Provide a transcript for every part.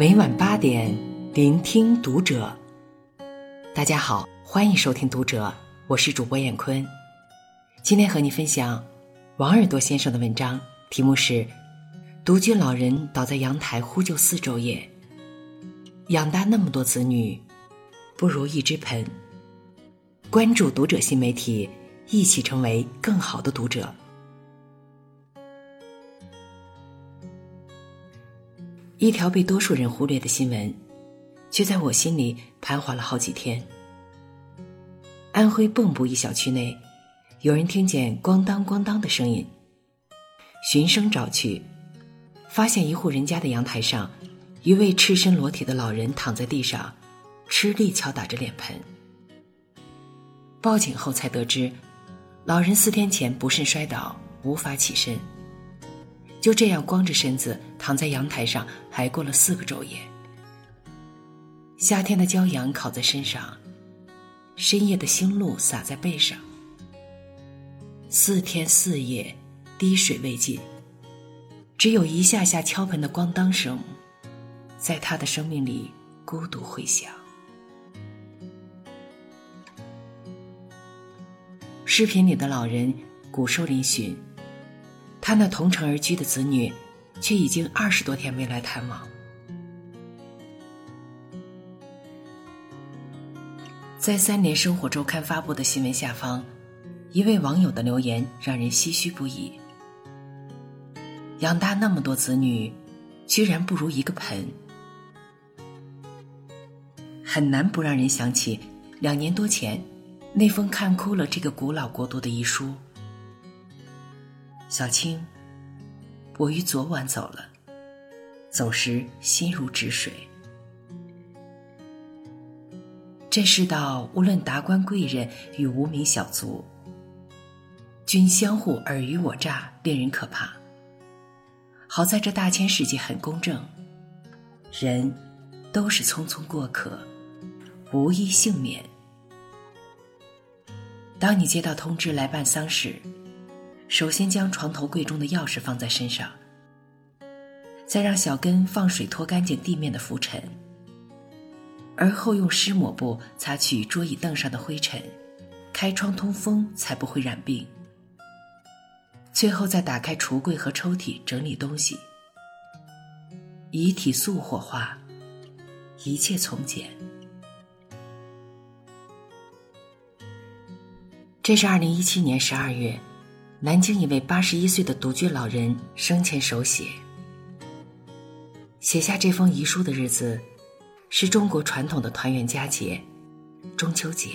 每晚八点，聆听读者。大家好，欢迎收听《读者》，我是主播艳坤。今天和你分享王耳朵先生的文章，题目是《独居老人倒在阳台呼救四昼夜》，养大那么多子女，不如一只盆。关注《读者》新媒体，一起成为更好的读者。一条被多数人忽略的新闻，却在我心里盘桓了好几天。安徽蚌埠一小区内，有人听见“咣当咣当”的声音，循声找去，发现一户人家的阳台上，一位赤身裸体的老人躺在地上，吃力敲打着脸盆。报警后才得知，老人四天前不慎摔倒，无法起身。就这样光着身子躺在阳台上，挨过了四个昼夜。夏天的骄阳烤在身上，深夜的星露洒在背上。四天四夜，滴水未进，只有一下下敲盆的咣当声，在他的生命里孤独回响。视频里的老人骨瘦嶙峋。他那同城而居的子女，却已经二十多天没来探望。在《三联生活周刊》发布的新闻下方，一位网友的留言让人唏嘘不已：养大那么多子女，居然不如一个盆，很难不让人想起两年多前那封看哭了这个古老国度的遗书。小青，我于昨晚走了，走时心如止水。这世道无论达官贵人与无名小卒，均相互尔虞我诈，令人可怕。好在这大千世界很公正，人都是匆匆过客，无一幸免。当你接到通知来办丧事。首先将床头柜中的钥匙放在身上，再让小根放水拖干净地面的浮尘，而后用湿抹布擦去桌椅凳上的灰尘，开窗通风才不会染病。最后再打开橱柜和抽屉整理东西，遗体素火化，一切从简。这是二零一七年十二月。南京一位八十一岁的独居老人生前手写，写下这封遗书的日子，是中国传统的团圆佳节——中秋节。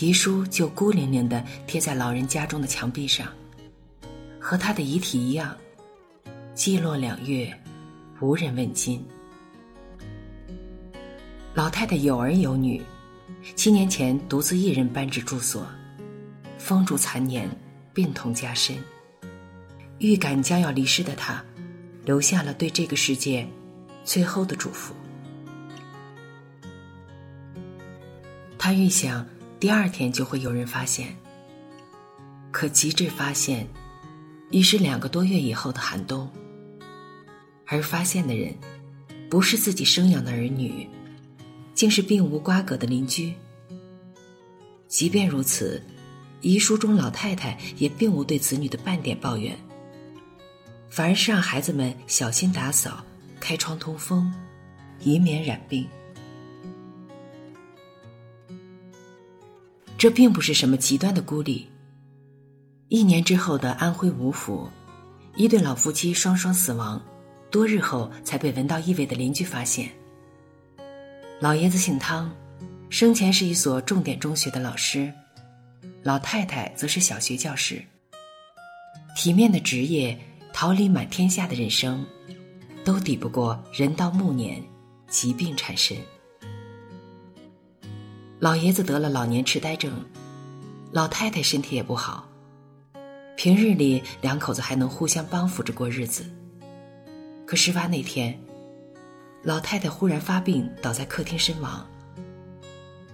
遗书就孤零零的贴在老人家中的墙壁上，和他的遗体一样，寂落两月，无人问津。老太太有儿有女。七年前，独自一人搬至住所，风烛残年，病痛加深。预感将要离世的他，留下了对这个世界最后的嘱咐。他预想第二天就会有人发现，可及至发现，已是两个多月以后的寒冬。而发现的人，不是自己生养的儿女。竟是并无瓜葛的邻居。即便如此，遗书中老太太也并无对子女的半点抱怨，反而是让孩子们小心打扫、开窗通风，以免染病。这并不是什么极端的孤立。一年之后的安徽芜湖，一对老夫妻双双死亡，多日后才被闻到异味的邻居发现。老爷子姓汤，生前是一所重点中学的老师，老太太则是小学教师。体面的职业，桃李满天下的人生，都抵不过人到暮年，疾病缠身。老爷子得了老年痴呆症，老太太身体也不好，平日里两口子还能互相帮扶着过日子，可事发那天。老太太忽然发病，倒在客厅身亡。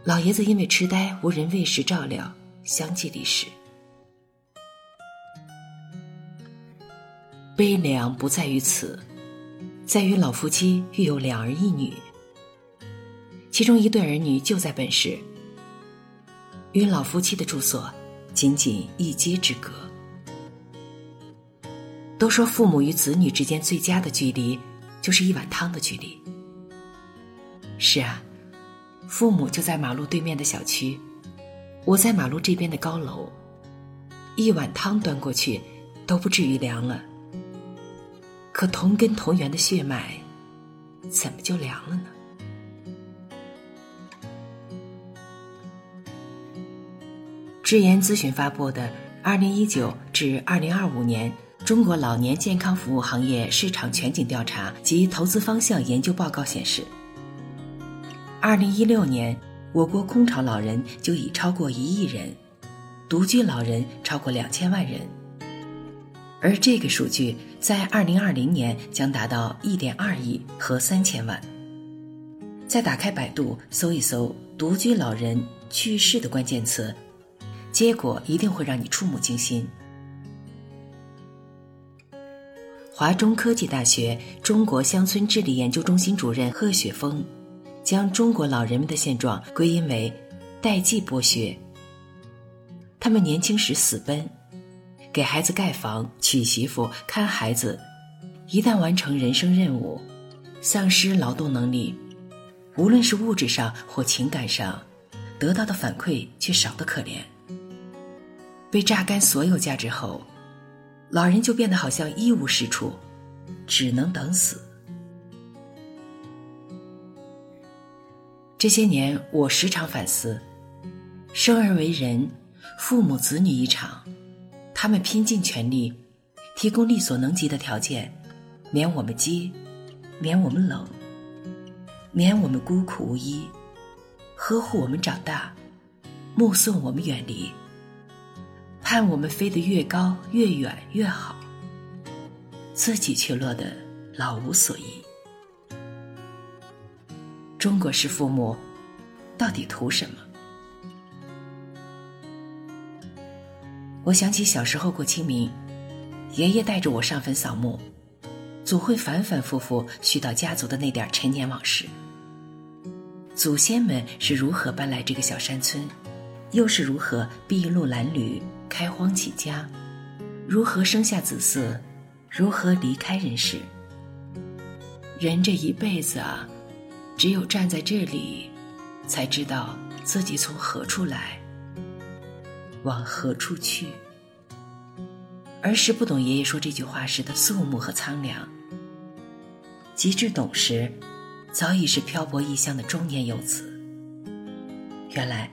老爷子因为痴呆，无人喂食照料，相继离世。悲凉不在于此，在于老夫妻育有两儿一女，其中一对儿女就在本市，与老夫妻的住所仅仅一街之隔。都说父母与子女之间最佳的距离，就是一碗汤的距离。是啊，父母就在马路对面的小区，我在马路这边的高楼，一碗汤端过去，都不至于凉了。可同根同源的血脉，怎么就凉了呢？智研咨询发布的《二零一九至二零二五年中国老年健康服务行业市场全景调查及投资方向研究报告》显示，二零一六年我国空巢老人就已超过一亿人，独居老人超过两千万人。而这个数据在二零二零年将达到一点二亿和三千万。再打开百度搜一搜“独居老人去世”的关键词，结果一定会让你触目惊心。华中科技大学中国乡村治理研究中心主任贺雪峰，将中国老人们的现状归因为代际剥削。他们年轻时死奔。给孩子盖房、娶媳妇、看孩子，一旦完成人生任务，丧失劳动能力，无论是物质上或情感上，得到的反馈却少得可怜。被榨干所有价值后，老人就变得好像一无是处，只能等死。这些年，我时常反思：生而为人，父母子女一场。他们拼尽全力，提供力所能及的条件，免我们饥，免我们冷，免我们孤苦无依，呵护我们长大，目送我们远离，盼我们飞得越高越远越好，自己却落得老无所依。中国式父母，到底图什么？我想起小时候过清明，爷爷带着我上坟扫墓，总会反反复复絮叨家族的那点陈年往事。祖先们是如何搬来这个小山村，又是如何筚路蓝缕、开荒起家，如何生下子嗣，如何离开人世。人这一辈子啊，只有站在这里，才知道自己从何处来。往何处去？儿时不懂爷爷说这句话时的肃穆和苍凉，及至懂时，早已是漂泊异乡的中年游子。原来，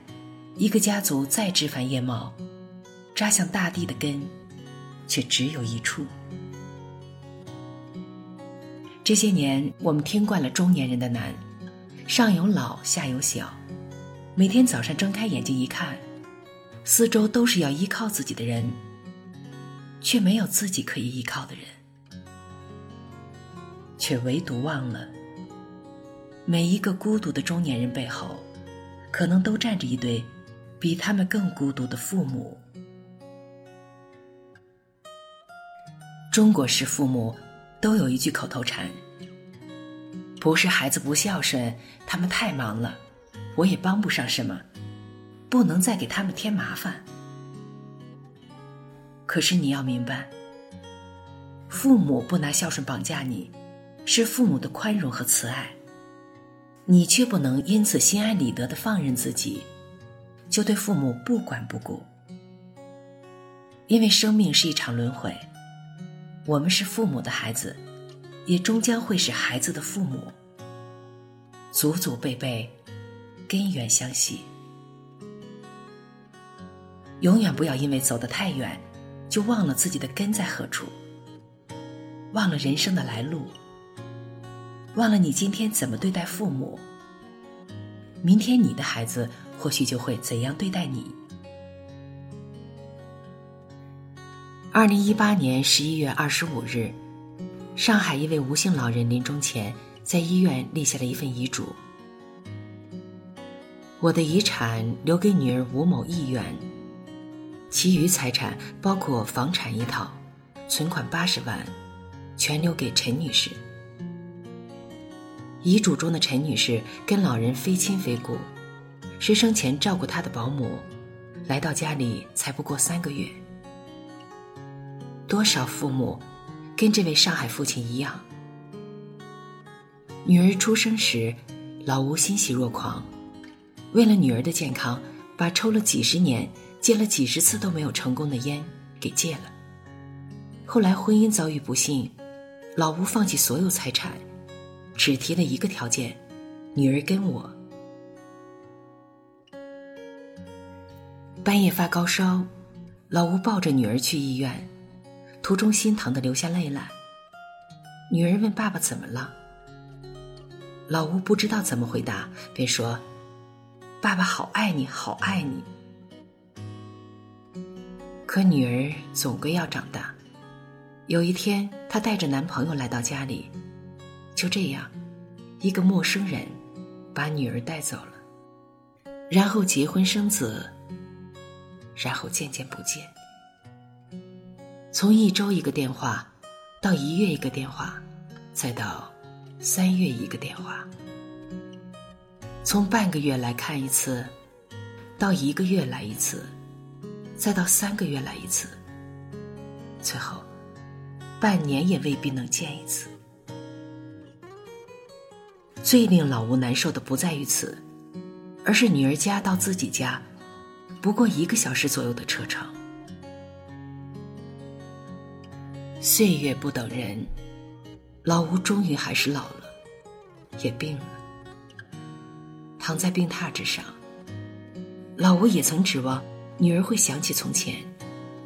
一个家族再枝繁叶茂，扎向大地的根，却只有一处。这些年，我们听惯了中年人的难，上有老，下有小，每天早上睁开眼睛一看。四周都是要依靠自己的人，却没有自己可以依靠的人，却唯独忘了，每一个孤独的中年人背后，可能都站着一对比他们更孤独的父母。中国式父母都有一句口头禅：“不是孩子不孝顺，他们太忙了，我也帮不上什么。”不能再给他们添麻烦。可是你要明白，父母不拿孝顺绑架你，是父母的宽容和慈爱。你却不能因此心安理得的放任自己，就对父母不管不顾。因为生命是一场轮回，我们是父母的孩子，也终将会是孩子的父母。祖祖辈辈，根源相系。永远不要因为走得太远，就忘了自己的根在何处，忘了人生的来路，忘了你今天怎么对待父母，明天你的孩子或许就会怎样对待你。二零一八年十一月二十五日，上海一位吴姓老人临终前在医院立下了一份遗嘱：我的遗产留给女儿吴某一元。其余财产包括房产一套，存款八十万，全留给陈女士。遗嘱中的陈女士跟老人非亲非故，是生前照顾她的保姆，来到家里才不过三个月。多少父母跟这位上海父亲一样，女儿出生时，老吴欣喜若狂，为了女儿的健康，把抽了几十年、戒了几十次都没有成功的烟给戒了。后来婚姻遭遇不幸，老吴放弃所有财产。只提了一个条件：女儿跟我。半夜发高烧，老吴抱着女儿去医院，途中心疼的流下泪来。女儿问爸爸怎么了，老吴不知道怎么回答，便说：“爸爸好爱你，好爱你。”可女儿总归要长大。有一天，她带着男朋友来到家里。就这样，一个陌生人把女儿带走了，然后结婚生子，然后渐渐不见。从一周一个电话，到一月一个电话，再到三月一个电话；从半个月来看一次，到一个月来一次，再到三个月来一次，最后半年也未必能见一次。最令老吴难受的不在于此，而是女儿家到自己家，不过一个小时左右的车程。岁月不等人，老吴终于还是老了，也病了。躺在病榻之上，老吴也曾指望女儿会想起从前，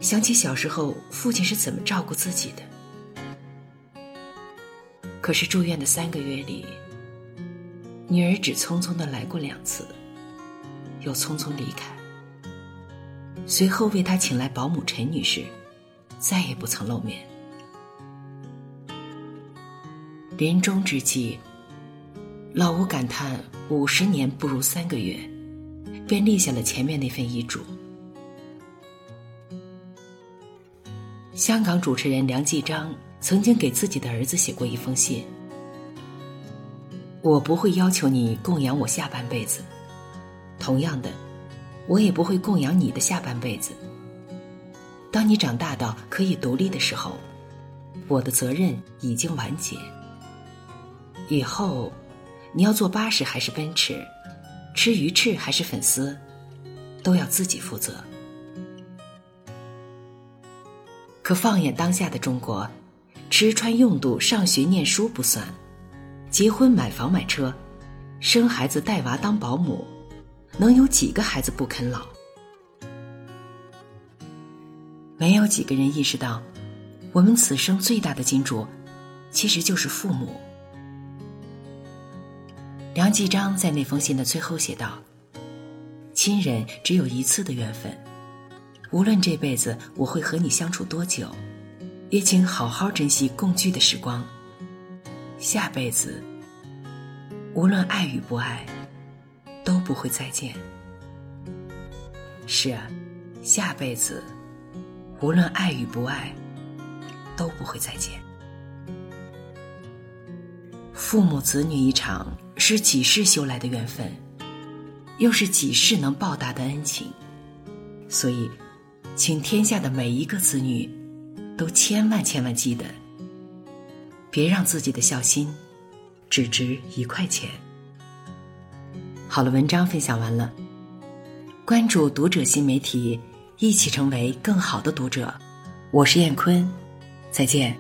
想起小时候父亲是怎么照顾自己的。可是住院的三个月里，女儿只匆匆的来过两次，又匆匆离开。随后为他请来保姆陈女士，再也不曾露面。临终之际，老吴感叹五十年不如三个月，便立下了前面那份遗嘱。香港主持人梁继章曾经给自己的儿子写过一封信。我不会要求你供养我下半辈子，同样的，我也不会供养你的下半辈子。当你长大到可以独立的时候，我的责任已经完结。以后，你要坐巴士还是奔驰，吃鱼翅还是粉丝，都要自己负责。可放眼当下的中国，吃穿用度、上学念书不算。结婚买房买车，生孩子带娃当保姆，能有几个孩子不啃老？没有几个人意识到，我们此生最大的金主，其实就是父母。梁继章在那封信的最后写道：“亲人只有一次的缘分，无论这辈子我会和你相处多久，也请好好珍惜共聚的时光。”下辈子，无论爱与不爱，都不会再见。是啊，下辈子，无论爱与不爱，都不会再见。父母子女一场，是几世修来的缘分，又是几世能报答的恩情。所以，请天下的每一个子女，都千万千万记得。别让自己的孝心只值一块钱。好了，文章分享完了，关注读者新媒体，一起成为更好的读者。我是燕坤，再见。